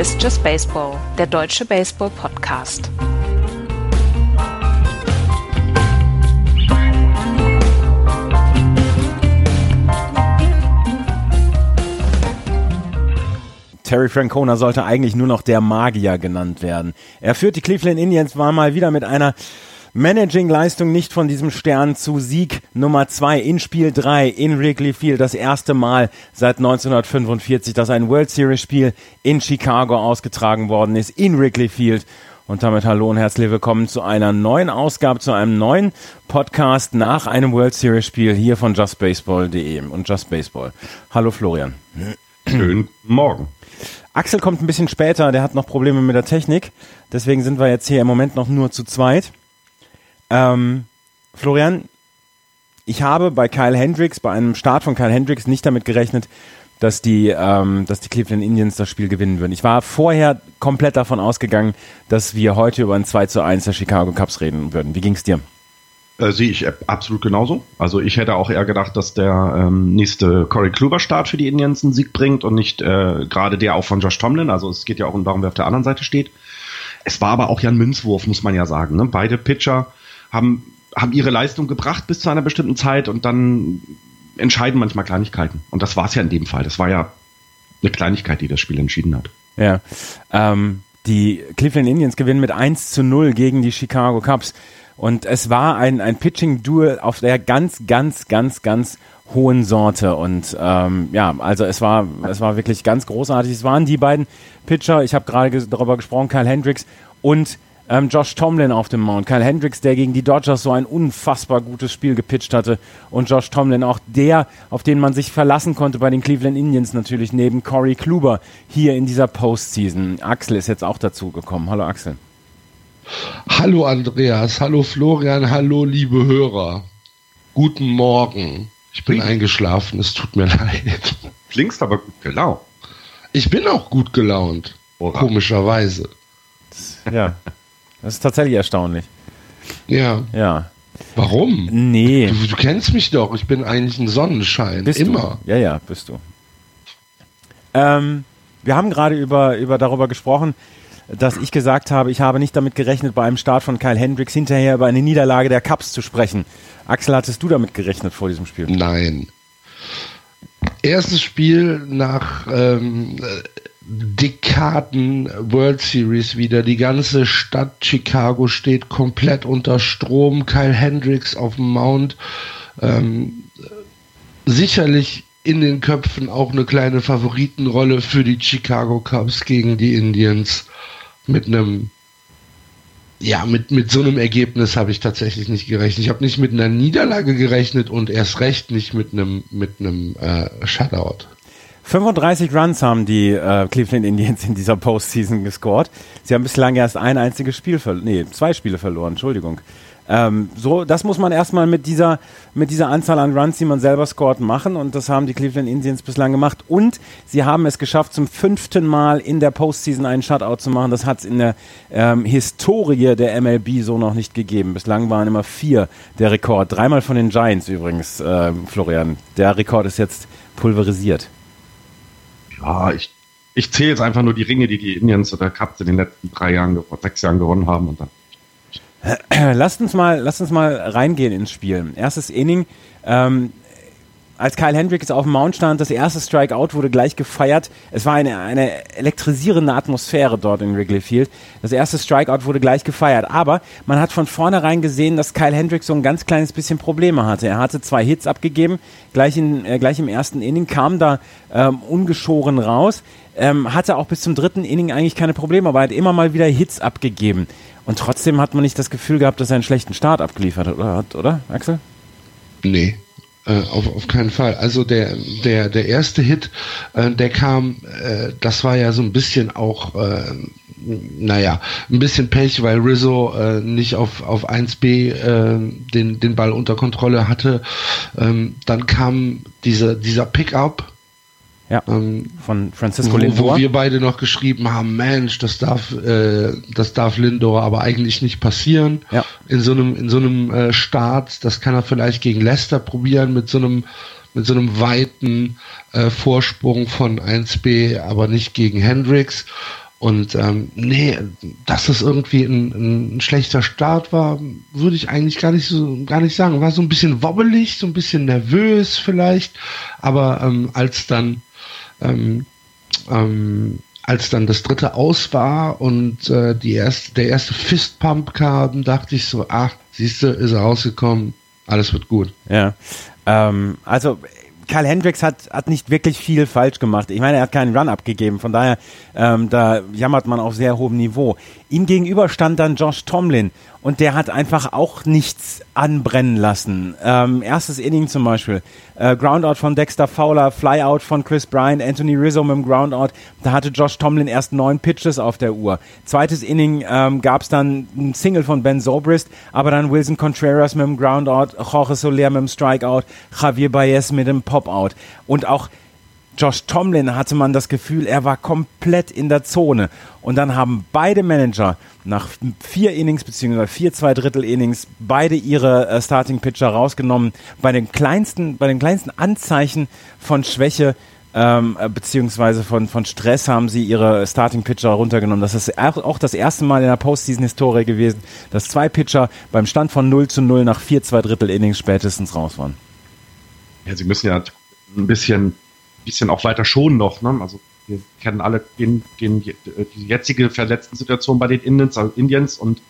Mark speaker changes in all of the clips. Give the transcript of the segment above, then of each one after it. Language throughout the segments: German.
Speaker 1: Ist Just Baseball, der deutsche Baseball-Podcast.
Speaker 2: Terry Francona sollte eigentlich nur noch der Magier genannt werden. Er führt die Cleveland Indians, mal wieder mit einer Managing-Leistung nicht von diesem Stern zu Sieg Nummer zwei in Spiel drei in Wrigley Field. Das erste Mal seit 1945, dass ein World Series Spiel in Chicago ausgetragen worden ist, in Wrigley Field. Und damit hallo und herzlich willkommen zu einer neuen Ausgabe, zu einem neuen Podcast nach einem World Series Spiel hier von justbaseball.de und Just Baseball. Hallo Florian.
Speaker 3: Schönen Morgen.
Speaker 2: Axel kommt ein bisschen später, der hat noch Probleme mit der Technik. Deswegen sind wir jetzt hier im Moment noch nur zu zweit. Ähm, Florian, ich habe bei Kyle Hendricks, bei einem Start von Kyle Hendricks nicht damit gerechnet, dass die, ähm, dass die Cleveland Indians das Spiel gewinnen würden. Ich war vorher komplett davon ausgegangen, dass wir heute über ein 2 zu 1 der Chicago Cubs reden würden. Wie ging's dir?
Speaker 3: Äh, sehe ich absolut genauso. Also ich hätte auch eher gedacht, dass der ähm, nächste Corey Kluber-Start für die Indians einen Sieg bringt und nicht äh, gerade der auch von Josh Tomlin. Also es geht ja auch darum, wer auf der anderen Seite steht. Es war aber auch ja ein Münzwurf, muss man ja sagen. Ne? Beide Pitcher haben, haben ihre Leistung gebracht bis zu einer bestimmten Zeit und dann entscheiden manchmal Kleinigkeiten. Und das war es ja in dem Fall. Das war ja eine Kleinigkeit, die das Spiel entschieden hat.
Speaker 2: Ja. Ähm, die Cleveland Indians gewinnen mit 1 zu 0 gegen die Chicago Cubs. Und es war ein, ein Pitching-Duel auf der ganz, ganz, ganz, ganz hohen Sorte. Und ähm, ja, also es war, es war wirklich ganz großartig. Es waren die beiden Pitcher, ich habe gerade ges darüber gesprochen, Kyle Hendricks und ähm, Josh Tomlin auf dem Mount. Kyle Hendricks, der gegen die Dodgers so ein unfassbar gutes Spiel gepitcht hatte. Und Josh Tomlin, auch der, auf den man sich verlassen konnte bei den Cleveland Indians natürlich, neben Corey Kluber hier in dieser Postseason. Axel ist jetzt auch dazu gekommen. Hallo Axel.
Speaker 4: Hallo Andreas, hallo Florian, hallo liebe Hörer. Guten Morgen. Ich bin eingeschlafen, es tut mir leid.
Speaker 3: Klingst aber gut gelaunt.
Speaker 4: Ich bin auch gut gelaunt. Oran. Komischerweise.
Speaker 2: Ja. Das ist tatsächlich erstaunlich.
Speaker 4: Ja.
Speaker 2: Ja.
Speaker 4: Warum?
Speaker 2: Nee.
Speaker 4: Du, du, kennst mich doch. Ich bin eigentlich ein Sonnenschein.
Speaker 2: Bist
Speaker 4: Immer.
Speaker 2: Du? Ja, ja, bist du. Ähm, wir haben gerade über, über darüber gesprochen, dass ich gesagt habe, ich habe nicht damit gerechnet, bei einem Start von Kyle Hendricks hinterher über eine Niederlage der Cups zu sprechen. Axel, hattest du damit gerechnet vor diesem Spiel?
Speaker 4: Nein. Erstes Spiel nach ähm, Dekaden World Series wieder. Die ganze Stadt Chicago steht komplett unter Strom. Kyle Hendricks auf dem Mount. Ähm, sicherlich in den Köpfen auch eine kleine Favoritenrolle für die Chicago Cubs gegen die Indians. Mit einem, ja, mit, mit so einem Ergebnis habe ich tatsächlich nicht gerechnet. Ich habe nicht mit einer Niederlage gerechnet und erst recht nicht mit einem, mit einem äh, Shutout.
Speaker 2: 35 Runs haben die äh, Cleveland Indians in dieser Postseason gescored. Sie haben bislang erst ein einziges Spiel verloren, nee, zwei Spiele verloren, Entschuldigung. Ähm, so, das muss man erstmal mit dieser, mit dieser Anzahl an Runs, die man selber scored, machen und das haben die Cleveland Indians bislang gemacht. Und sie haben es geschafft, zum fünften Mal in der Postseason einen Shutout zu machen. Das hat es in der ähm, Historie der MLB so noch nicht gegeben. Bislang waren immer vier der Rekord. Dreimal von den Giants übrigens, äh, Florian. Der Rekord ist jetzt pulverisiert
Speaker 3: ja, ich, ich zähle jetzt einfach nur die Ringe, die die Indians oder Cups in den letzten drei Jahren, sechs Jahren gewonnen haben und dann.
Speaker 2: Lasst uns mal, lasst uns mal reingehen ins Spiel. Erstes Inning. Ähm, als Kyle Hendricks auf dem Mount stand, das erste Strikeout wurde gleich gefeiert. Es war eine, eine elektrisierende Atmosphäre dort in Wrigley Field. Das erste Strikeout wurde gleich gefeiert. Aber man hat von vornherein gesehen, dass Kyle Hendricks so ein ganz kleines bisschen Probleme hatte. Er hatte zwei Hits abgegeben, gleich, in, äh, gleich im ersten Inning, kam da ähm, ungeschoren raus, ähm, hatte auch bis zum dritten Inning eigentlich keine Probleme, aber er hat immer mal wieder Hits abgegeben. Und trotzdem hat man nicht das Gefühl gehabt, dass er einen schlechten Start abgeliefert hat, oder, Axel?
Speaker 4: Nee, äh, auf, auf keinen Fall. Also der, der, der erste Hit, äh, der kam, äh, das war ja so ein bisschen auch, äh, naja, ein bisschen Pech, weil Rizzo äh, nicht auf, auf 1B äh, den, den Ball unter Kontrolle hatte. Ähm, dann kam diese, dieser Pickup,
Speaker 2: ja, ähm, von Francisco Lindor.
Speaker 4: Wo wir beide noch geschrieben haben, Mensch, das darf, äh, das darf Lindor aber eigentlich nicht passieren.
Speaker 2: Ja.
Speaker 4: In so einem, in so einem äh, Start, das kann er vielleicht gegen Leicester probieren mit so einem, mit so einem weiten äh, Vorsprung von 1B, aber nicht gegen Hendricks. Und ähm, nee, dass das irgendwie ein, ein schlechter Start war, würde ich eigentlich gar nicht so gar nicht sagen. War so ein bisschen wobbelig, so ein bisschen nervös vielleicht, aber ähm, als dann ähm, ähm, als dann das dritte aus war und äh, die erste, der erste Fistpump kam, dachte ich so, ach, siehst du, ist er rausgekommen, alles wird gut.
Speaker 2: Ja, ähm, also Karl Hendricks hat, hat nicht wirklich viel falsch gemacht. Ich meine, er hat keinen Run abgegeben, von daher, ähm, da jammert man auf sehr hohem Niveau. Ihm gegenüber stand dann Josh Tomlin und der hat einfach auch nichts anbrennen lassen. Ähm, erstes Inning zum Beispiel, äh, Groundout von Dexter Fowler, Flyout von Chris Bryan, Anthony Rizzo mit dem Groundout. Da hatte Josh Tomlin erst neun Pitches auf der Uhr. Zweites Inning ähm, gab es dann ein Single von Ben Zobrist, aber dann Wilson Contreras mit dem Groundout, Jorge Soler mit dem Strikeout, Javier Baez mit dem Popout. Und auch Josh Tomlin hatte man das Gefühl, er war komplett in der Zone. Und dann haben beide Manager nach vier Innings beziehungsweise vier zwei Drittel Innings beide ihre äh, Starting Pitcher rausgenommen. Bei den kleinsten, bei den kleinsten Anzeichen von Schwäche ähm, äh, beziehungsweise von, von Stress haben sie ihre Starting Pitcher runtergenommen. Das ist auch das erste Mal in der Postseason-Historie gewesen, dass zwei Pitcher beim Stand von 0 zu 0 nach vier zwei Drittel Innings spätestens raus waren.
Speaker 3: Ja, sie müssen ja ein bisschen bisschen auch weiter schonen noch. Ne? Also wir kennen alle den, den, die jetzige verletzten Situation bei den Indians, also Indians und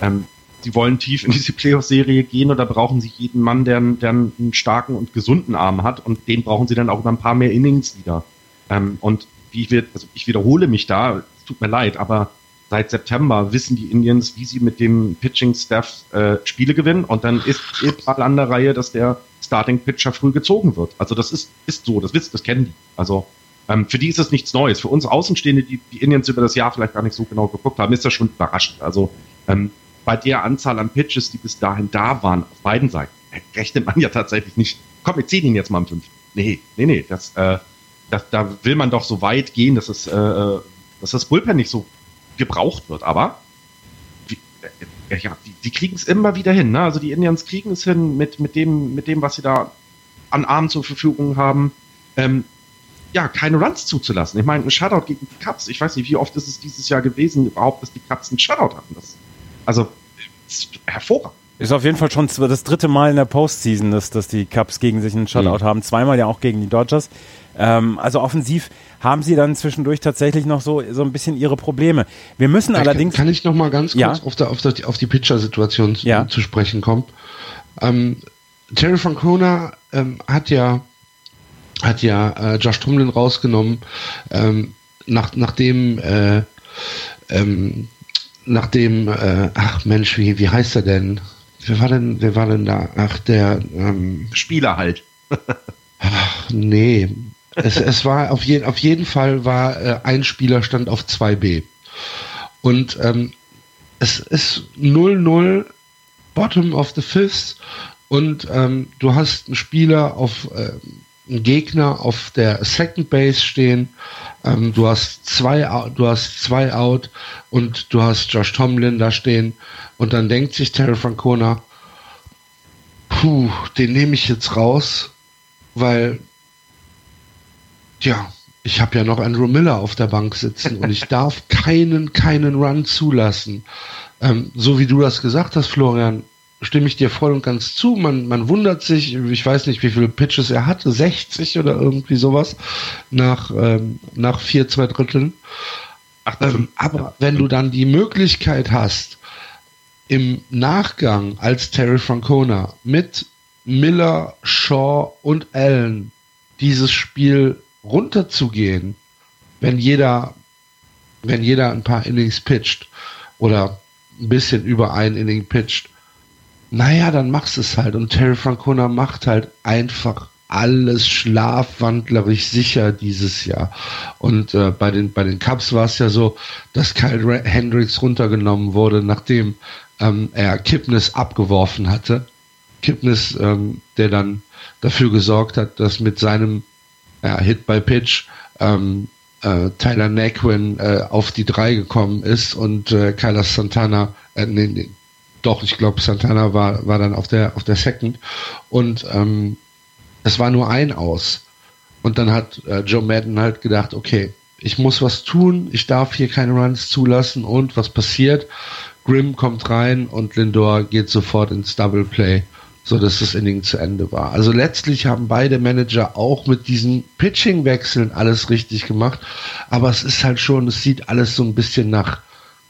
Speaker 3: ähm, sie wollen tief in diese Playoff-Serie gehen oder brauchen sie jeden Mann, der, der einen starken und gesunden Arm hat und den brauchen sie dann auch über ein paar mehr Innings wieder. Ähm, und wie ich, also ich wiederhole mich da, es tut mir leid, aber seit September wissen die Indians, wie sie mit dem Pitching-Staff äh, Spiele gewinnen und dann ist mal an der Reihe, dass der Starting Pitcher früh gezogen wird. Also das ist, ist so, das wisst, das kennen die. Also ähm, für die ist es nichts Neues. Für uns Außenstehende, die die Indians über das Jahr vielleicht gar nicht so genau geguckt haben, ist das schon überraschend. Also ähm, bei der Anzahl an Pitches, die bis dahin da waren, auf beiden Seiten, rechnet man ja tatsächlich nicht. Komm, wir ziehen ihn jetzt mal am fünften. Nee, nee, nee, das, äh, das, da will man doch so weit gehen, dass es, äh, äh dass das Bullpen nicht so gebraucht wird. Aber ja, ja, die, die kriegen es immer wieder hin. Ne? Also die Indians kriegen es hin mit, mit, dem, mit dem, was sie da an Armen zur Verfügung haben, ähm, ja, keine Runs zuzulassen. Ich meine, ein Shutout gegen die Cubs, ich weiß nicht, wie oft ist es dieses Jahr gewesen, überhaupt, dass die Cubs einen Shutout hatten. Das, also, ist hervorragend.
Speaker 2: Ist auf jeden Fall schon das dritte Mal in der Postseason, dass, dass die Cubs gegen sich einen Shutout mhm. haben. Zweimal ja auch gegen die Dodgers. Ähm, also offensiv haben sie dann zwischendurch tatsächlich noch so, so ein bisschen ihre Probleme. Wir müssen
Speaker 4: Vielleicht
Speaker 2: allerdings.
Speaker 4: Kann ich noch mal ganz kurz ja? auf, der, auf, der, auf die Pitcher-Situation ja. zu sprechen kommen? Ähm, Terry Francona ähm, hat ja hat ja äh, Josh Tomlin rausgenommen, ähm, nach, nachdem äh, ähm, nachdem äh, ach Mensch, wie, wie heißt er denn? Wer war denn, wer war denn da? Ach, der
Speaker 3: ähm, Spieler halt.
Speaker 4: ach, nee. Es, es war auf, je, auf jeden Fall war äh, ein Spieler stand auf 2B. Und ähm, es ist 0-0 Bottom of the Fifth und ähm, du hast einen Spieler auf äh, einen Gegner auf der Second Base stehen. Ähm, du hast zwei, du hast zwei out und du hast Josh Tomlin da stehen und dann denkt sich Terry Francona, puh, den nehme ich jetzt raus, weil ja, ich habe ja noch Andrew Miller auf der Bank sitzen und ich darf keinen, keinen Run zulassen. Ähm, so wie du das gesagt hast, Florian, stimme ich dir voll und ganz zu. Man, man wundert sich, ich weiß nicht, wie viele Pitches er hatte, 60 oder irgendwie sowas, nach, ähm, nach vier, zwei Dritteln. Ach, ähm, aber wenn du dann die Möglichkeit hast, im Nachgang als Terry Francona mit Miller, Shaw und Allen dieses Spiel runterzugehen, wenn jeder, wenn jeder ein paar Innings pitcht oder ein bisschen über ein Inning pitcht, naja, dann machst es halt. Und Terry Francona macht halt einfach alles schlafwandlerisch sicher dieses Jahr. Und äh, bei den bei den Cubs war es ja so, dass Kyle Hendricks runtergenommen wurde, nachdem ähm, er Kipnis abgeworfen hatte. Kipnis, ähm, der dann dafür gesorgt hat, dass mit seinem ja, Hit by Pitch ähm, äh, Tyler Naquin äh, auf die drei gekommen ist und äh, Kyler Santana, äh, nee, nee, doch, ich glaube, Santana war, war dann auf der, auf der Second. Und ähm, Es war nur ein aus. Und dann hat äh, Joe Madden halt gedacht, okay, ich muss was tun, ich darf hier keine Runs zulassen und was passiert? Grimm kommt rein und Lindor geht sofort ins Double Play, so dass das Inning zu Ende war. Also letztlich haben beide Manager auch mit diesen Pitching-Wechseln alles richtig gemacht, aber es ist halt schon, es sieht alles so ein bisschen nach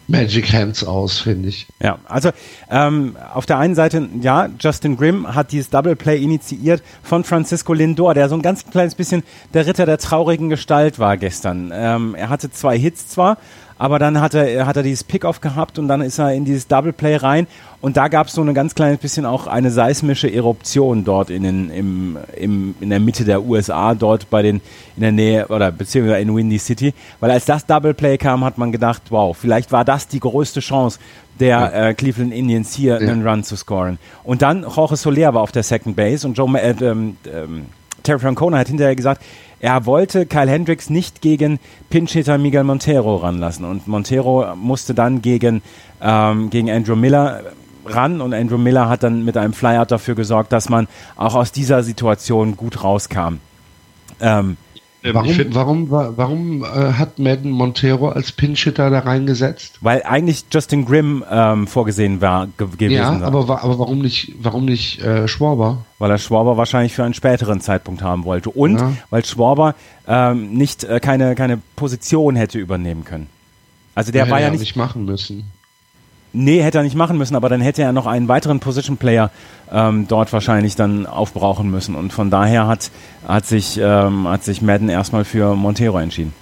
Speaker 4: Magic Hands aus, finde ich.
Speaker 2: Ja, also ähm, auf der einen Seite, ja, Justin Grimm hat dieses Double Play initiiert von Francisco Lindor, der so ein ganz kleines bisschen der Ritter der traurigen Gestalt war gestern. Ähm, er hatte zwei Hits zwar, aber dann hat er, hat er dieses Pick-Off gehabt und dann ist er in dieses Double Play rein und da gab es so ein ganz kleines bisschen auch eine seismische Eruption dort in, den, im, im, in der Mitte der USA, dort bei den, in der Nähe oder beziehungsweise in Windy City, weil als das Double Play kam, hat man gedacht, wow, vielleicht war das die größte Chance der ja. äh, Cleveland Indians hier ja. einen Run zu scoren. Und dann Jorge Soler war auf der Second Base und Joe, äh, ähm, ähm, Terry Francona hat hinterher gesagt, er wollte Kyle Hendricks nicht gegen Pinch-Hitter Miguel Montero ranlassen. Und Montero musste dann gegen, ähm, gegen Andrew Miller ran und Andrew Miller hat dann mit einem Flyout dafür gesorgt, dass man auch aus dieser Situation gut rauskam.
Speaker 4: Ähm, warum, find, warum, warum äh, hat Madden Montero als Pinchitter da reingesetzt?
Speaker 2: Weil eigentlich Justin Grimm ähm, vorgesehen war ge gewesen. Ja,
Speaker 4: aber, aber warum nicht, warum nicht äh, Schwarber?
Speaker 2: Weil er Schwarber wahrscheinlich für einen späteren Zeitpunkt haben wollte und ja. weil Schwarber ähm, nicht äh, keine keine Position hätte übernehmen können. Also der ja, war ja nicht,
Speaker 4: nicht machen müssen.
Speaker 2: Nee, hätte er nicht machen müssen, aber dann hätte er noch einen weiteren Position Player ähm, dort wahrscheinlich dann aufbrauchen müssen. Und von daher hat, hat, sich, ähm, hat sich Madden erstmal für Montero entschieden.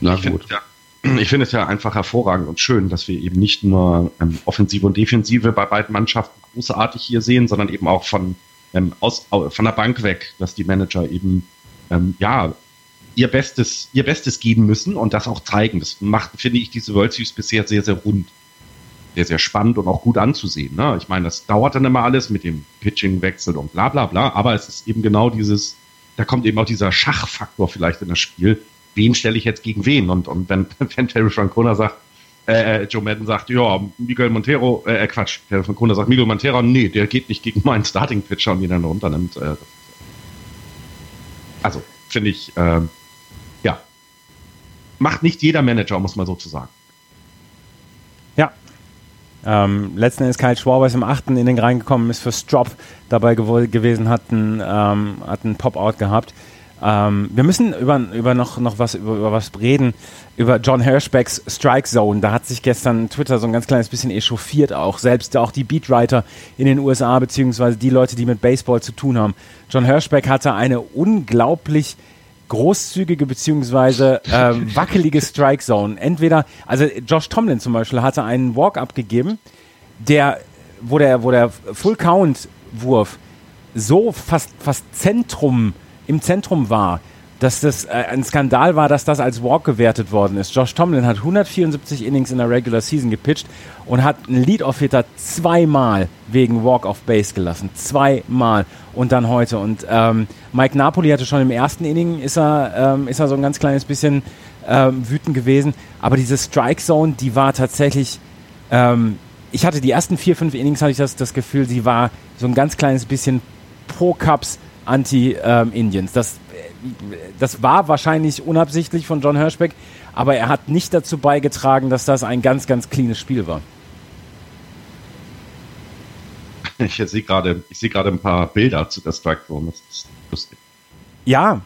Speaker 3: Na ich gut. Find, ja, ich finde es ja einfach hervorragend und schön, dass wir eben nicht nur ähm, Offensive und Defensive bei beiden Mannschaften großartig hier sehen, sondern eben auch von, ähm, aus, von der Bank weg, dass die Manager eben ähm, ja ihr Bestes, ihr Bestes geben müssen und das auch zeigen. Das macht, finde ich, diese World Series bisher sehr, sehr rund sehr, sehr spannend und auch gut anzusehen. Ne? Ich meine, das dauert dann immer alles mit dem Pitching-Wechsel und bla bla bla, aber es ist eben genau dieses, da kommt eben auch dieser Schachfaktor vielleicht in das Spiel. Wen stelle ich jetzt gegen wen? Und, und wenn, wenn Terry Francona sagt, äh, äh, Joe Madden sagt, ja, Miguel Montero, äh, äh Quatsch, Terry Francona sagt, Miguel Montero, nee, der geht nicht gegen meinen Starting-Pitcher und ihn dann runternimmt. Äh, also, finde ich, äh, ja, macht nicht jeder Manager, muss man so zu sagen.
Speaker 2: Ähm, letzten Endes Kyle Schwarber ist im achten Inning reingekommen, ist für Strop dabei gewesen, hat einen, ähm, Pop-Out gehabt. Ähm, wir müssen über, über noch, noch was, über, über was reden, über John Hirschbecks Strike Zone. Da hat sich gestern Twitter so ein ganz kleines bisschen echauffiert auch. Selbst auch die Beatwriter in den USA, beziehungsweise die Leute, die mit Baseball zu tun haben. John Hirschbeck hatte eine unglaublich großzügige beziehungsweise äh, wackelige Strike Zone. Entweder, also Josh Tomlin zum Beispiel hatte einen Walk abgegeben, der, wo der, wo der Full Count Wurf so fast, fast Zentrum, im Zentrum war, dass das äh, ein Skandal war, dass das als Walk gewertet worden ist. Josh Tomlin hat 174 Innings in der Regular Season gepitcht und hat einen Lead-Off-Hitter zweimal wegen Walk of Base gelassen. Zweimal. Und dann heute. Und ähm, Mike Napoli hatte schon im ersten Inning, ist er, ähm, ist er so ein ganz kleines bisschen ähm, wütend gewesen. Aber diese Strike Zone, die war tatsächlich, ähm, ich hatte die ersten vier, fünf Innings, hatte ich das, das Gefühl, sie war so ein ganz kleines bisschen Pro-Cups Anti-Indians. das das war wahrscheinlich unabsichtlich von John Hirschbeck, aber er hat nicht dazu beigetragen, dass das ein ganz, ganz cleanes Spiel war.
Speaker 3: Ich sehe gerade, gerade ein paar Bilder zu der Strike Zone. Das ist lustig.
Speaker 2: Ja,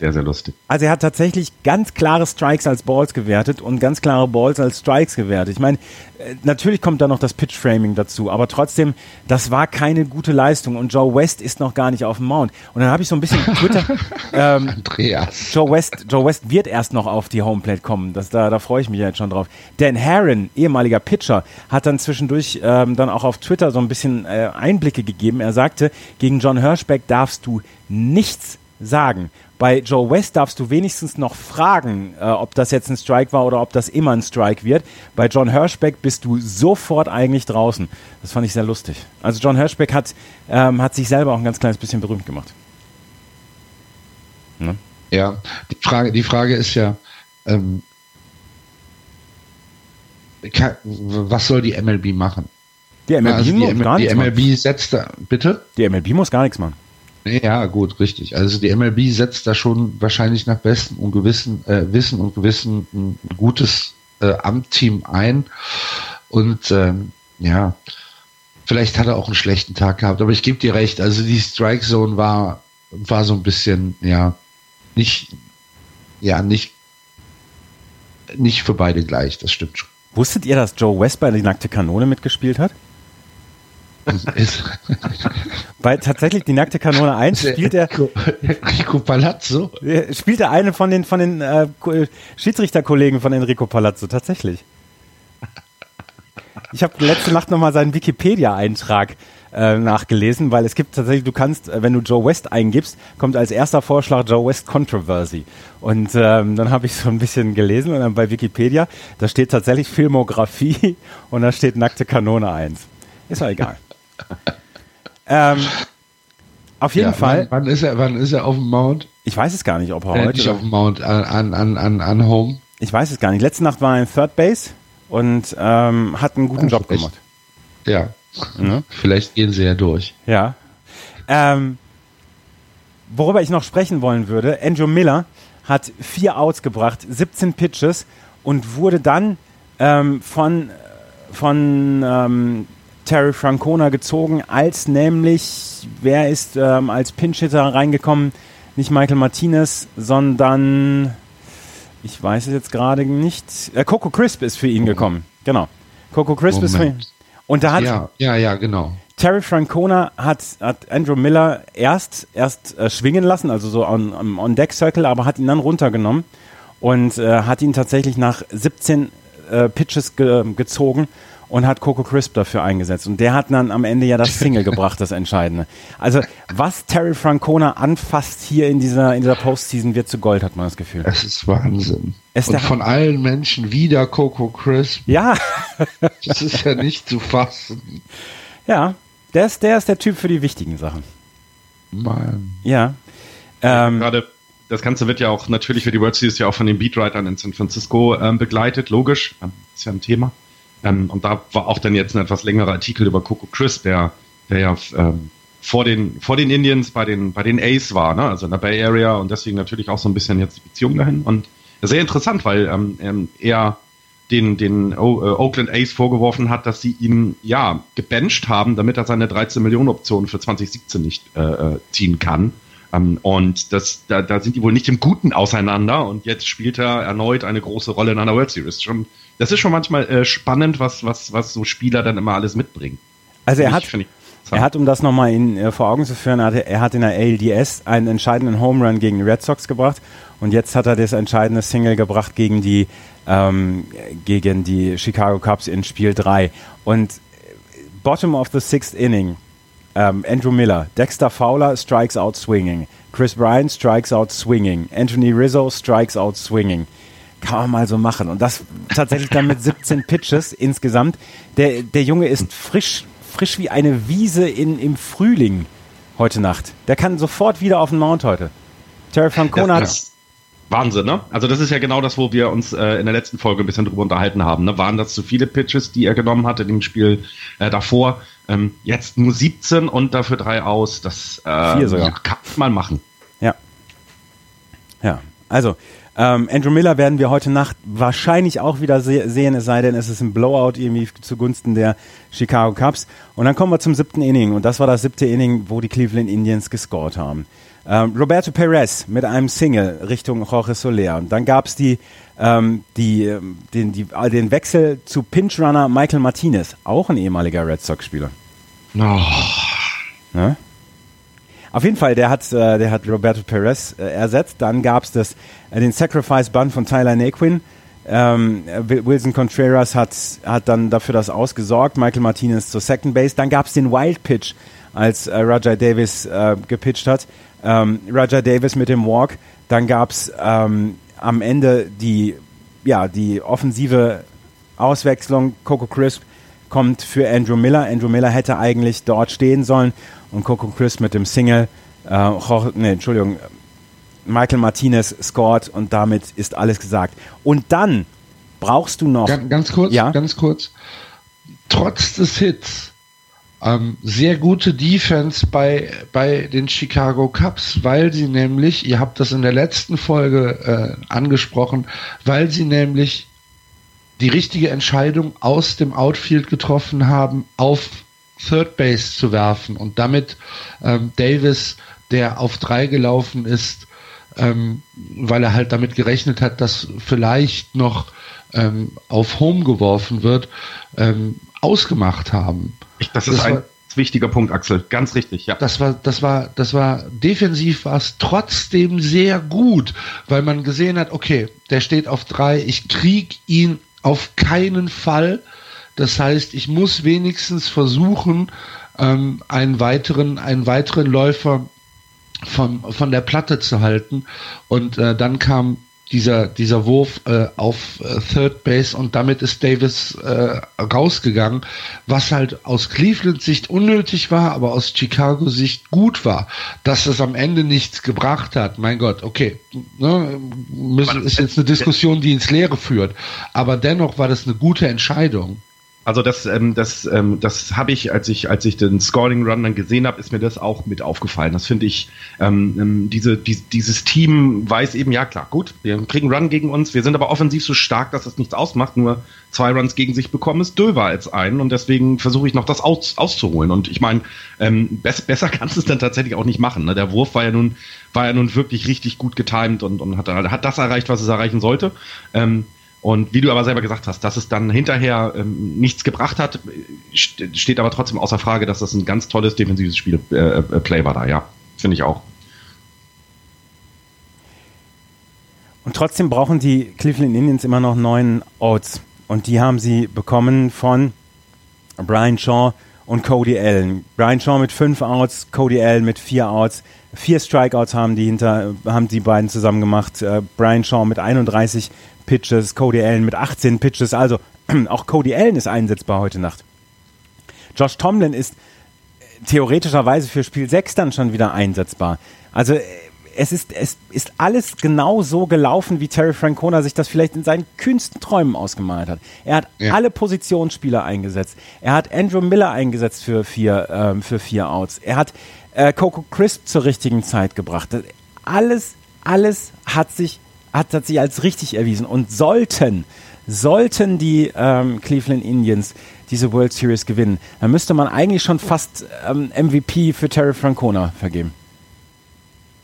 Speaker 3: sehr, sehr lustig.
Speaker 2: Also er hat tatsächlich ganz klare Strikes als Balls gewertet und ganz klare Balls als Strikes gewertet. Ich meine, äh, natürlich kommt da noch das Pitch-Framing dazu, aber trotzdem, das war keine gute Leistung und Joe West ist noch gar nicht auf dem Mount. Und dann habe ich so ein bisschen Twitter. ähm, Andreas. Joe West, Joe West wird erst noch auf die Homeplate kommen. Das, da, da freue ich mich ja jetzt schon drauf. Dan Herron, ehemaliger Pitcher, hat dann zwischendurch ähm, dann auch auf Twitter so ein bisschen äh, Einblicke gegeben. Er sagte, gegen John Hirschbeck darfst du nichts sagen. Bei Joe West darfst du wenigstens noch fragen, äh, ob das jetzt ein Strike war oder ob das immer ein Strike wird. Bei John Hirschbeck bist du sofort eigentlich draußen. Das fand ich sehr lustig. Also John Hirschbeck hat, ähm, hat sich selber auch ein ganz kleines bisschen berühmt gemacht.
Speaker 4: Ne? Ja, die Frage, die Frage ist ja, ähm, was soll die MLB machen?
Speaker 2: Die MLB, also die,
Speaker 4: muss, gar die MLB setzt da, bitte?
Speaker 2: Die MLB muss gar nichts machen.
Speaker 4: Ja, gut, richtig. Also die MLB setzt da schon wahrscheinlich nach bestem und Gewissen, äh, Wissen und Gewissen ein gutes äh, Amtteam ein. Und ähm, ja, vielleicht hat er auch einen schlechten Tag gehabt, aber ich gebe dir recht. Also die Strike Zone war, war so ein bisschen, ja, nicht, ja, nicht, nicht für beide gleich, das stimmt schon.
Speaker 2: Wusstet ihr, dass Joe West bei die nackte Kanone mitgespielt hat? Weil tatsächlich die nackte Kanone 1 spielt er.
Speaker 4: Enrico Palazzo?
Speaker 2: Spielt er eine von den, von den äh, Schiedsrichterkollegen von Enrico Palazzo, tatsächlich. Ich habe letzte Nacht nochmal seinen Wikipedia-Eintrag äh, nachgelesen, weil es gibt tatsächlich, du kannst, äh, wenn du Joe West eingibst, kommt als erster Vorschlag Joe West Controversy. Und ähm, dann habe ich so ein bisschen gelesen und dann bei Wikipedia, da steht tatsächlich Filmografie und da steht Nackte Kanone 1. Ist ja egal. ähm, auf jeden
Speaker 4: Ja,
Speaker 2: Fall.
Speaker 4: Wann, wann, ist er, wann ist er auf dem Mount?
Speaker 2: Ich weiß es gar nicht, ob er
Speaker 4: Äh,
Speaker 2: heute.
Speaker 4: nicht auf dem Mount, an, an, an, an Home.
Speaker 2: Ich weiß es gar nicht. Letzte Nacht war er in Third Base und ähm, hat einen guten
Speaker 4: Ach,
Speaker 2: Job gemacht.
Speaker 4: Ja.
Speaker 2: Mhm.
Speaker 4: Vielleicht gehen sie ja durch.
Speaker 2: Ja. Ähm, worüber ich noch sprechen wollen würde, Andrew Miller hat vier Outs gebracht, 17 Pitches und wurde dann ähm, von, von ähm, Terry Francona gezogen, als nämlich, wer ist ähm, als Pinch-Hitter reingekommen? Nicht Michael Martinez, sondern, ich weiß es jetzt gerade nicht, äh, Coco Crisp ist für ihn gekommen. Genau. Coco Crisp ist für ihn.
Speaker 4: Moment.
Speaker 2: Und da hat,
Speaker 4: Ja, ja, ja, genau.
Speaker 2: Terry Francona hat, hat Andrew Miller erst, erst äh, schwingen lassen, also so on, on, on Deck Circle, aber hat ihn dann runtergenommen und äh, hat ihn tatsächlich nach 17 äh, Pitches ge gezogen und hat Coco Crisp dafür eingesetzt. Und der hat dann am Ende ja das Single gebracht, das Entscheidende. Also, was Terry Francona anfasst hier in dieser, in dieser Postseason, wird zu Gold, hat man das Gefühl.
Speaker 4: Es ist Wahnsinn.
Speaker 2: Es
Speaker 4: Und von allen Menschen wieder Coco Crisp.
Speaker 2: Ja,
Speaker 4: Das ist ja nicht zu fassen.
Speaker 2: ja, der ist, der ist der Typ für die wichtigen Sachen.
Speaker 4: Mann.
Speaker 2: Ja. Ähm,
Speaker 3: Gerade das Ganze wird ja auch natürlich für die World Series ja auch von den Beatwritern in San Francisco ähm, begleitet, logisch. Ist ja ein Thema. Ähm, und da war auch dann jetzt ein etwas längerer Artikel über Coco Chris, der, der ja ähm, vor den, vor den Indians bei den, bei den A's war, ne? also in der Bay Area und deswegen natürlich auch so ein bisschen jetzt die Beziehung dahin. Und sehr interessant, weil ähm, ähm, er den, den äh, Oakland A's vorgeworfen hat, dass sie ihn ja gebencht haben, damit er seine 13 Millionen Option für 2017 nicht äh, äh, ziehen kann. Ähm, und das, da, da sind die wohl nicht im Guten auseinander und jetzt spielt er erneut eine große Rolle in einer World Series. Schon, das ist schon manchmal äh, spannend, was, was, was so Spieler dann immer alles mitbringen.
Speaker 2: also er hat,
Speaker 3: ich-
Speaker 2: Er hat, um das nochmal in, äh, vor Augen zu führen, er, hatte, er hat in der ALDS einen entscheidenden Home Run gegen die Red Sox gebracht und jetzt hat er das entscheidende Single gebracht gegen die, ähm, gegen die Chicago Cubs in Spiel 3. Und äh, Bottom of the sixth inning, ähm, Andrew Miller, Dexter Fowler strikes out swinging, Chris Bryant strikes out swinging, Anthony Rizzo strikes out swinging. Kann man mal so machen. Und das tatsächlich dann mit 17 Pitches insgesamt. Der, der Junge ist frisch, frisch wie eine Wiese in, im Frühling heute Nacht. Der kann sofort wieder auf den Mount heute. Terry Francona hat
Speaker 3: Wahnsinn, ne? Also das ist ja genau das, wo wir uns äh, in der letzten Folge ein bisschen drüber unterhalten haben. Ne? Waren das zu viele Pitches, die er genommen hatte in dem Spiel äh, davor? Ähm, jetzt nur 17 und dafür drei aus. Das äh,
Speaker 2: sogar.
Speaker 3: kann man machen.
Speaker 2: Ja. Ja, also ähm, Andrew Miller werden wir heute Nacht wahrscheinlich auch wieder se sehen, es sei denn, es ist ein Blowout irgendwie zugunsten der Chicago Cubs. Und dann kommen wir zum siebten Inning und das war das siebte Inning, wo die Cleveland Indians gescored haben. Ähm, Roberto Perez mit einem Single Richtung Jorge Soler. Und dann gab es die, ähm, die, ähm, den, die, äh, den Wechsel zu Pinch-Runner Michael Martinez, auch ein ehemaliger Red Sox-Spieler.
Speaker 3: Oh,
Speaker 2: Ne? Auf jeden Fall, der hat, äh, der hat Roberto Perez äh, ersetzt. Dann gab es äh, den Sacrifice Bun von Tyler Naquin. Ähm, Wil- Wilson Contreras hat, hat dann dafür das ausgesorgt. Michael Martinez zur Second Base. Dann gab es den Wild Pitch, als äh, Roger Davis äh, gepitcht hat. Ähm, Roger Davis mit dem Walk. Dann gab es ähm, am Ende die, ja, die offensive Auswechslung. Coco Crisp kommt für Andrew Miller. Andrew Miller hätte eigentlich dort stehen sollen und Coco Crisp mit dem Single, äh, Jorge, nee, Entschuldigung, Michael Martinez scored und damit ist alles gesagt. Und dann brauchst du noch,
Speaker 4: Ganz, ganz kurz,
Speaker 2: Ja.
Speaker 4: ganz kurz. Trotz des Hits ähm, sehr gute Defense bei, bei den Chicago Cubs, weil sie nämlich, ihr habt das in der letzten Folge äh, angesprochen, weil sie nämlich die richtige Entscheidung aus dem Outfield getroffen haben, auf Third Base zu werfen. Und damit ähm, Davis, der auf drei gelaufen ist, ähm, weil er halt damit gerechnet hat, dass vielleicht noch ähm, auf Home geworfen wird, ähm, ausgemacht haben.
Speaker 3: Ich, das ist das ein war, wichtiger Punkt, Axel. Ganz richtig, ja.
Speaker 4: Das war, das war, das war defensiv war es trotzdem sehr gut, weil man gesehen hat, okay, der steht auf drei, ich krieg ihn auf keinen Fall. Das heißt, ich muss wenigstens versuchen, ähm, einen weiteren, einen weiteren Läufer von, von der Platte zu halten. Und äh, dann kam dieser, dieser Wurf äh, auf äh, Third Base und damit ist Davis äh, rausgegangen, was halt aus Cleveland Sicht unnötig war, aber aus Chicago Sicht gut war. Dass es am Ende nichts gebracht hat, mein Gott, okay, ne, müssen, ist jetzt eine Diskussion, die ins Leere führt, aber dennoch war das eine gute Entscheidung.
Speaker 3: Also das, ähm, das, ähm, das habe ich, als ich, als ich den Scoring Run dann gesehen habe, ist mir das auch mit aufgefallen. Das finde ich, ähm, ähm, diese, die, dieses Team weiß eben, ja klar, gut, wir kriegen Run gegen uns, wir sind aber offensiv so stark, dass das nichts ausmacht. Nur zwei Runs gegen sich bekommen ist döver als einen und deswegen versuche ich noch das aus, auszuholen. Und ich meine, ähm, bess, besser kannst du es dann tatsächlich auch nicht machen. Ne? Der Wurf war ja nun, war ja nun wirklich richtig gut getimed und, und hat, hat das erreicht, was es erreichen sollte. Ähm, und wie du aber selber gesagt hast, dass es dann hinterher ähm, nichts gebracht hat, steht aber trotzdem außer Frage, dass das ein ganz tolles defensives Spiel äh, äh, Play war da, ja. Finde ich auch.
Speaker 2: Und trotzdem brauchen die Cleveland Indians immer noch neun Outs. Und die haben sie bekommen von Brian Shaw und Cody Allen. Brian Shaw mit fünf Outs, Cody Allen mit vier Outs. Vier Strikeouts haben die hinter, haben die beiden zusammen gemacht. Äh, Brian Shaw mit 31 Pitches, Cody Allen mit 18 Pitches. Also auch Cody Allen ist einsetzbar heute Nacht. Josh Tomlin ist äh, theoretischerweise für Spiel 6 dann schon wieder einsetzbar. Also äh, es ist, es ist alles genau so gelaufen, wie Terry Francona sich das vielleicht in seinen kühnsten Träumen ausgemalt hat. Er hat ja. alle Positionsspieler eingesetzt. Er hat Andrew Miller eingesetzt für vier, ähm, für vier Outs. Er hat äh, Coco Crisp zur richtigen Zeit gebracht. Alles, alles hat sich hat, hat sich als richtig erwiesen. Und sollten, sollten die ähm, Cleveland Indians diese World Series gewinnen, dann müsste man eigentlich schon fast ähm, MVP für Terry Francona vergeben.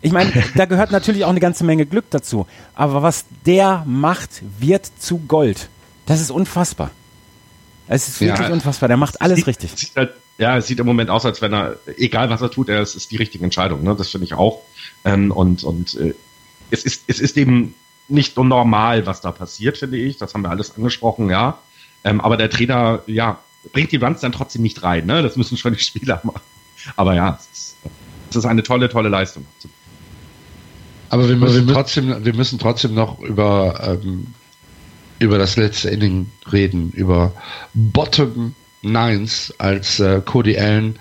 Speaker 2: Ich meine, da gehört natürlich auch eine ganze Menge Glück dazu. Aber was der macht, wird zu Gold. Das ist unfassbar. Es ist wirklich ja, unfassbar. Der macht alles
Speaker 3: sieht,
Speaker 2: richtig.
Speaker 3: Sieht halt, ja, es sieht im Moment aus, als wenn er, egal was er tut, er, es ist die richtige Entscheidung. Ne? Das finde ich auch. Ähm, und und äh, es ist, es ist eben nicht so normal, was da passiert, finde ich. Das haben wir alles angesprochen, ja. Ähm, aber der Trainer, ja, bringt die Runs dann trotzdem nicht rein, ne? Das müssen schon die Spieler machen. Aber ja, es ist, es ist eine tolle, tolle Leistung.
Speaker 4: Aber wir müssen trotzdem, wir müssen trotzdem noch über, ähm, über das letzte Inning reden, über Bottom Nines, als äh, Cody Allen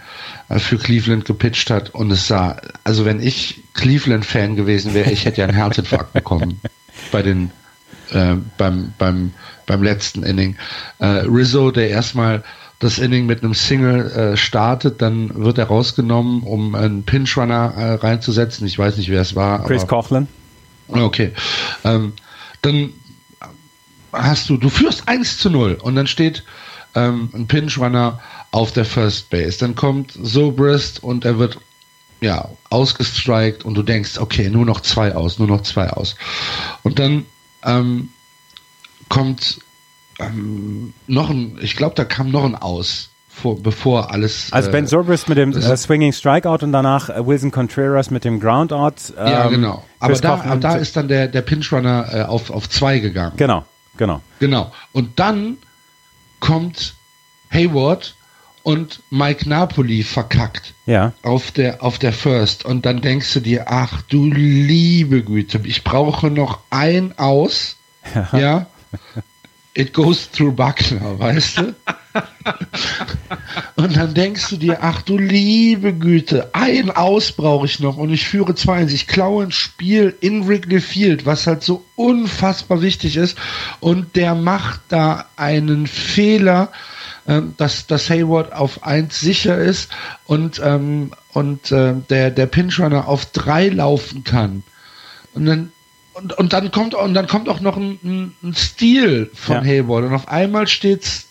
Speaker 4: äh, für Cleveland gepitcht hat und es sah, also wenn ich Cleveland-Fan gewesen wäre, ich hätte ja einen Herzinfarkt bekommen bei den äh, beim, beim, beim letzten Inning. Äh, Rizzo, der erstmal das Inning mit einem Single äh, startet, dann wird er rausgenommen, um einen Pinch-Runner äh, reinzusetzen. Ich weiß nicht, wer es war.
Speaker 2: Chris Coughlin.
Speaker 4: Okay. Ähm, dann hast du, du führst 1 zu 0 und dann steht ähm, ein Pinch-Runner auf der First Base. Dann kommt Zobrist und er wird ja ausgestrikt und du denkst, okay, nur noch zwei aus, nur noch zwei aus. Und dann ähm, kommt ähm, noch ein, ich glaube, da kam noch ein Aus. Vor, bevor alles.
Speaker 2: Also Ben Zobrist mit dem äh, Swinging Strikeout und danach äh, Wilson Contreras mit dem Groundout.
Speaker 4: Ähm, ja, genau. Aber da, aber da ist dann der, der Pinch-Runner äh, auf, auf zwei gegangen.
Speaker 2: Genau, genau.
Speaker 4: Genau. Und dann kommt Hayward und Mike Napoli verkackt.
Speaker 2: Ja.
Speaker 4: Auf der, auf der First. Und dann denkst du dir, ach du liebe Güte, ich brauche noch ein Aus. Ja. ja. It goes through Buckner, weißt du? und dann denkst du dir, ach du liebe Güte, ein Aus brauche ich noch und ich führe 2-1. Ich klaue ein Spiel in Wrigley Field, was halt so unfassbar wichtig ist. Und der macht da einen Fehler, ähm, dass, dass Hayward auf eins sicher ist und, ähm, und äh, der, der Pinch-Runner auf drei laufen kann. Und dann und, und dann kommt und dann kommt auch noch ein, ein Stil von ja. Hayward und auf einmal steht's,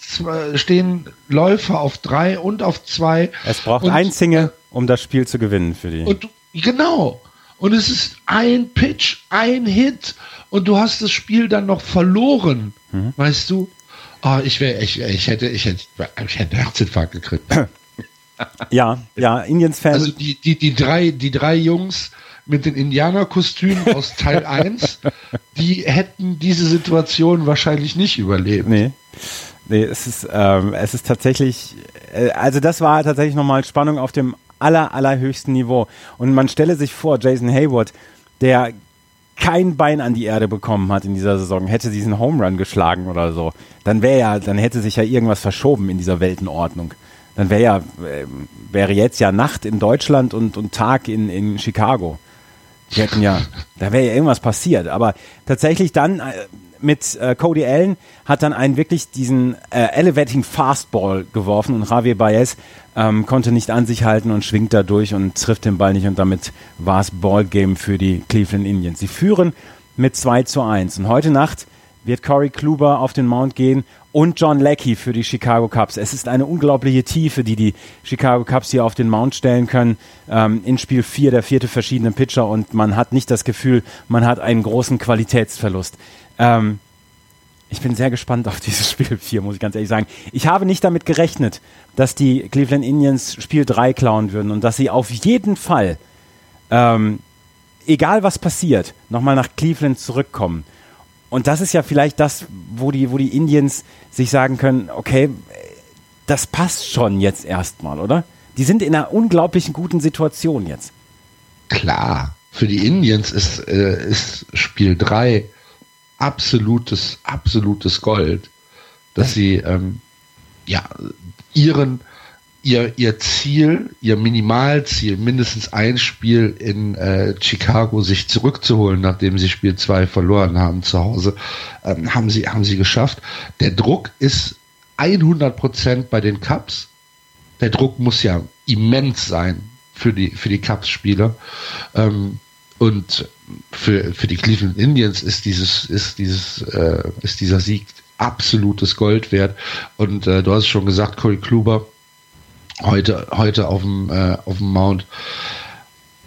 Speaker 4: stehen Läufer auf drei und auf zwei.
Speaker 2: Es braucht und, ein Single, um das Spiel zu gewinnen für die.
Speaker 4: Und genau. Und es ist ein Pitch, ein Hit und du hast das Spiel dann noch verloren, mhm. weißt du? Oh, ich wäre, ich, ich hätte, ich hätte, ich hätte einen Herzinfarkt gekriegt.
Speaker 2: Ja, ja, Indians-Fans.
Speaker 4: Also die, die, die drei, die drei Jungs, mit den Indianerkostümen aus Teil 1, die hätten diese Situation wahrscheinlich nicht überlebt.
Speaker 2: Nee. Nee, es ist, ähm, es ist tatsächlich, äh, also das war tatsächlich nochmal Spannung auf dem aller, allerhöchsten Niveau. Und man stelle sich vor, Jason Hayward, der kein Bein an die Erde bekommen hat in dieser Saison, hätte diesen Home Run geschlagen oder so, dann wäre ja, dann hätte sich ja irgendwas verschoben in dieser Weltenordnung. Dann wäre ja, äh, wäre jetzt ja Nacht in Deutschland und, und Tag in, in Chicago. Die hätten ja, da wäre ja irgendwas passiert. Aber tatsächlich dann äh, mit äh, Cody Allen hat dann einen wirklich diesen äh, Elevating Fastball geworfen und Javier Baez ähm, konnte nicht an sich halten und schwingt da durch und trifft den Ball nicht und damit war es Ballgame für die Cleveland Indians. Sie führen mit 2 zu 1 und heute Nacht wird Corey Kluber auf den Mount gehen und John Leckie für die Chicago Cubs. Es ist eine unglaubliche Tiefe, die die Chicago Cubs hier auf den Mount stellen können. Ähm, in Spiel 4 der vierte verschiedene Pitcher und man hat nicht das Gefühl, man hat einen großen Qualitätsverlust. Ähm, ich bin sehr gespannt auf dieses Spiel 4, muss ich ganz ehrlich sagen. Ich habe nicht damit gerechnet, dass die Cleveland Indians Spiel 3 klauen würden und dass sie auf jeden Fall, ähm, egal was passiert, nochmal nach Cleveland zurückkommen. Und das ist ja vielleicht das, wo die, wo die Indians sich sagen können, okay, das passt schon jetzt erstmal, oder? Die sind in einer unglaublichen guten Situation jetzt.
Speaker 4: Klar, für die Indians ist, äh, ist Spiel 3 absolutes, absolutes Gold, dass sie ähm, ja ihren ihr, ihr Ziel, ihr Minimalziel, mindestens ein Spiel in äh, Chicago sich zurückzuholen, nachdem sie Spiel 2 verloren haben zu Hause, ähm, haben, sie, haben sie geschafft. Der Druck ist 100% bei den Cups. Der Druck muss ja immens sein für die, für die Cups-Spieler. Ähm, und für, für die Cleveland Indians ist dieses, ist dieses, äh, ist dieser Sieg absolutes Gold wert. Und äh, du hast schon gesagt, Corey Kluber, heute, heute auf dem, äh, auf dem Mount.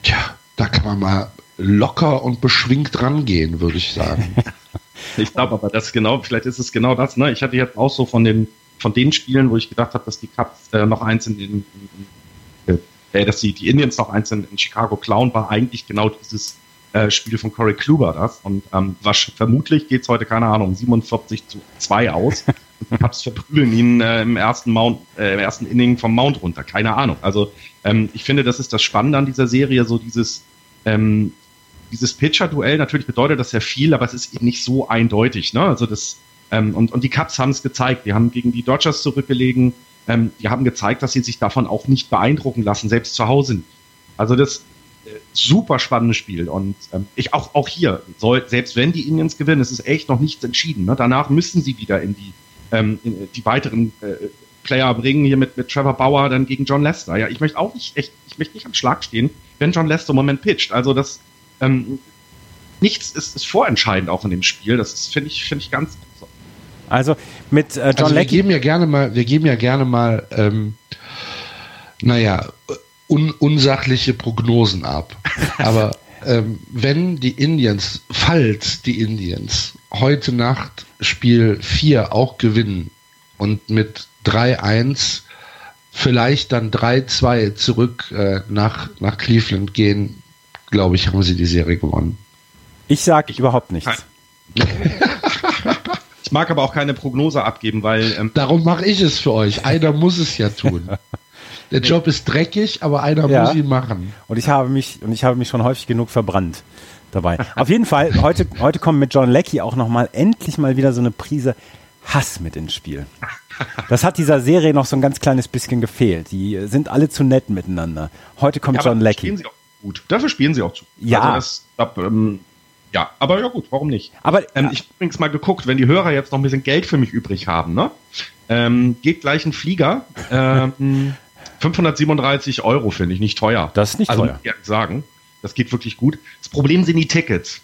Speaker 4: Tja, da kann man mal locker und beschwingt rangehen, würde ich sagen.
Speaker 3: ich glaube aber, das genau, vielleicht ist es genau das, ne? Ich hatte jetzt auch so von den, von den Spielen, wo ich gedacht habe, dass die Cups äh, noch eins in den, äh, dass die, die Indians noch eins in, in Chicago klauen, war eigentlich genau dieses äh, Spiel von Corey Kluber das. Und ähm, was, vermutlich geht es heute, keine Ahnung, 47 zu 2 aus. die Cubs verprügeln ihn äh, im ersten Mount, äh, im ersten Inning vom Mount runter. Keine Ahnung. Also ähm, ich finde, das ist das Spannende an dieser Serie, so dieses ähm, dieses Pitcher-Duell. Natürlich bedeutet das ja viel, aber es ist eben nicht so eindeutig. Ne? Also das ähm, und, und die Cubs haben es gezeigt. Die haben gegen die Dodgers zurückgelegen. Ähm, die haben gezeigt, dass sie sich davon auch nicht beeindrucken lassen, selbst zu Hause. Also das äh, super spannendes Spiel und ähm, ich auch auch hier soll selbst wenn die Indians gewinnen, es ist echt noch nichts entschieden. Ne? Danach müssen sie wieder in die ähm, die weiteren äh, Player bringen, hier mit, mit Trevor Bauer dann gegen John Lester. Ja, ich möchte auch nicht echt, ich möchte nicht am Schlag stehen, wenn John Lester im Moment pitcht. Also das ähm, nichts ist, ist vorentscheidend auch in dem Spiel. Das finde ich, finde ich ganz. So.
Speaker 2: Also mit äh, John also
Speaker 4: wir geben ja gerne mal, wir geben ja gerne mal, ähm, naja, un unsachliche Prognosen ab. Aber ähm, wenn die Indians, falls die Indians heute Nacht Spiel 4 auch gewinnen und mit 3-1 vielleicht dann 3-2 zurück äh, nach, nach Cleveland gehen, glaube ich, haben sie die Serie gewonnen.
Speaker 2: Ich sage überhaupt nichts.
Speaker 3: ich mag aber auch keine Prognose abgeben, weil.
Speaker 4: Ähm Darum mache ich es für euch. Einer muss es ja tun. Der Job ist dreckig, aber einer ja. muss ihn machen.
Speaker 2: Und ich habe mich und ich habe mich schon häufig genug verbrannt dabei. Auf jeden Fall, heute, heute kommt mit John Leckie auch nochmal endlich mal wieder so eine Prise Hass mit ins Spiel. Das hat dieser Serie noch so ein ganz kleines bisschen gefehlt. Die sind alle zu nett miteinander. Heute kommt ja, John Leckie. Spielen
Speaker 3: sie auch gut. Dafür spielen sie auch zu.
Speaker 2: Ja. Also das,
Speaker 3: ähm, ja, aber ja gut, warum nicht?
Speaker 2: Aber
Speaker 3: ähm, ich habe übrigens mal geguckt, wenn die Hörer jetzt noch ein bisschen Geld für mich übrig haben, ne? Ähm, geht gleich ein Flieger. Ähm, 537 Euro finde ich nicht teuer.
Speaker 2: Das ist nicht
Speaker 3: also,
Speaker 2: teuer.
Speaker 3: muss ich ehrlich sagen, das geht wirklich gut. Das Problem sind die Tickets.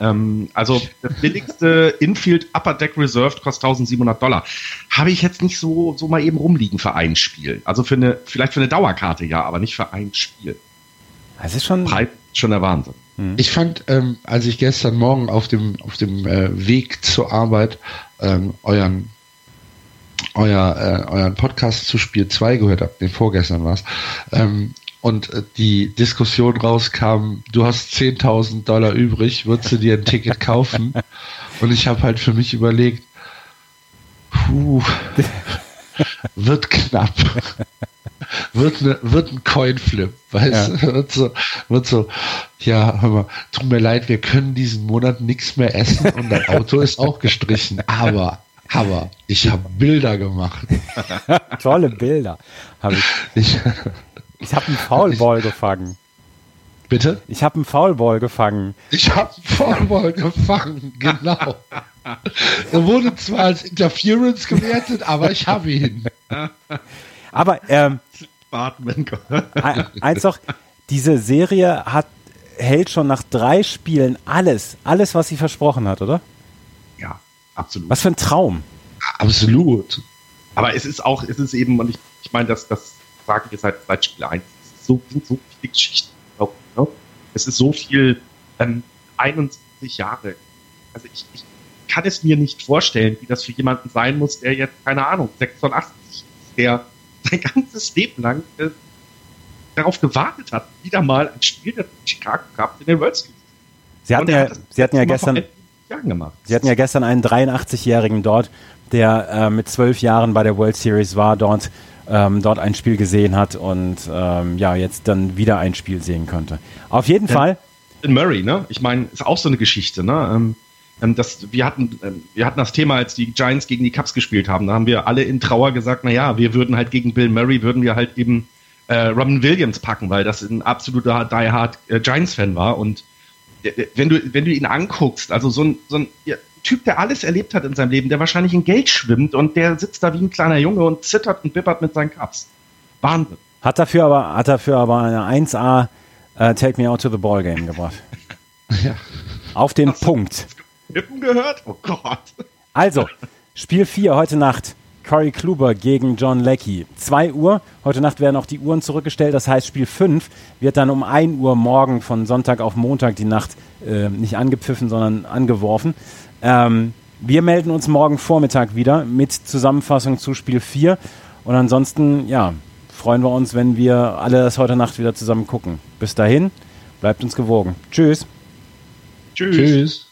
Speaker 3: Ähm, also das billigste Infield Upper Deck Reserved kostet 1700 Dollar. Habe ich jetzt nicht so, so mal eben rumliegen für ein Spiel. Also für eine, vielleicht für eine Dauerkarte ja, aber nicht für ein Spiel.
Speaker 2: Das ist schon.
Speaker 3: Preis schon der Wahnsinn.
Speaker 4: Ich fand, ähm, als ich gestern Morgen auf dem, auf dem äh, Weg zur Arbeit ähm, euren, euer, äh, euren Podcast zu Spiel 2 gehört habe, den vorgestern war es, ähm, und äh, die Diskussion rauskam, du hast 10.000 Dollar übrig, würdest du dir ein Ticket kaufen? Und ich habe halt für mich überlegt, puh, wird knapp. wird, ne, wird ein Coinflip, weißt
Speaker 2: Ja.
Speaker 4: du? Wird so, wird so, ja, hör mal, tut mir leid, wir können diesen Monat nichts mehr essen und dein Auto ist auch gestrichen. Aber, aber, ich habe Bilder gemacht.
Speaker 2: Tolle Bilder. Hab ich
Speaker 4: Ich,
Speaker 2: ich habe einen Foulball gefangen.
Speaker 4: bitte?
Speaker 2: Ich habe einen Foulball gefangen.
Speaker 4: Ich habe Foulball gefangen, genau. Er wurde zwar als Interference gewertet, aber ich habe ihn.
Speaker 2: Aber ähm,
Speaker 3: Bartman.
Speaker 2: ein- eins noch, diese Serie hat hält schon nach drei Spielen alles, alles, was sie versprochen hat, oder?
Speaker 3: Absolut.
Speaker 2: Was für ein Traum.
Speaker 4: Absolut.
Speaker 3: Aber es ist auch, es ist eben, und ich, ich meine, das, das sage ich jetzt seit, seit Spiel 1, es ist so, sind so viele Geschichten. Ne? Es ist so viel, ähm, 21 Jahre. Also ich, ich kann es mir nicht vorstellen, wie das für jemanden sein muss, der jetzt, keine Ahnung, 86 ist, der sein ganzes Leben lang äh, darauf gewartet hat, wieder mal ein Spiel der Chicago Cup in den World Series.
Speaker 2: Sie hatten ja, sie hatten ja gestern,
Speaker 3: 11 Jahren gemacht.
Speaker 2: sie hatten ja gestern einen 83-Jährigen dort, der äh, mit zwölf Jahren bei der World Series war, dort, ähm, dort ein Spiel gesehen hat und ähm, ja jetzt dann wieder ein Spiel sehen könnte. Auf jeden
Speaker 3: Ja.
Speaker 2: Fall.
Speaker 3: in Murray, ne? Ich meine, ist auch so eine Geschichte, ne? Ähm, ähm, das, wir, hatten, ähm, wir hatten das Thema, als die Giants gegen die Cubs gespielt haben. Da haben wir alle in Trauer gesagt, na ja, wir würden halt gegen Bill Murray, würden wir halt eben äh, Robin Williams packen, weil das ein absoluter Die Hard äh, Giants-Fan war. Und wenn du, wenn du ihn anguckst, also so ein, so ein Typ, der alles erlebt hat in seinem Leben, der wahrscheinlich in Geld schwimmt und der sitzt da wie ein kleiner Junge und zittert und bippert mit seinen Cubs. Wahnsinn.
Speaker 2: Hat dafür aber, hat dafür aber eine 1A äh, Take Me Out to the Ball Game gebracht.
Speaker 4: Ja.
Speaker 2: Auf den Punkt.
Speaker 3: Lippen gehört? Oh Gott.
Speaker 2: Also, Spiel 4 heute Nacht. Corey Kluber gegen John Leckie. 2 Uhr. Heute Nacht werden auch die Uhren zurückgestellt. Das heißt, Spiel 5 wird dann um 1 Uhr morgen von Sonntag auf Montag die Nacht äh, nicht angepfiffen, sondern angeworfen. Ähm, wir melden uns morgen Vormittag wieder mit Zusammenfassung zu Spiel 4. Und ansonsten, ja, freuen wir uns, wenn wir alle das heute Nacht wieder zusammen gucken. Bis dahin, bleibt uns gewogen. Tschüss.
Speaker 3: Tschüss.
Speaker 4: Tschüss.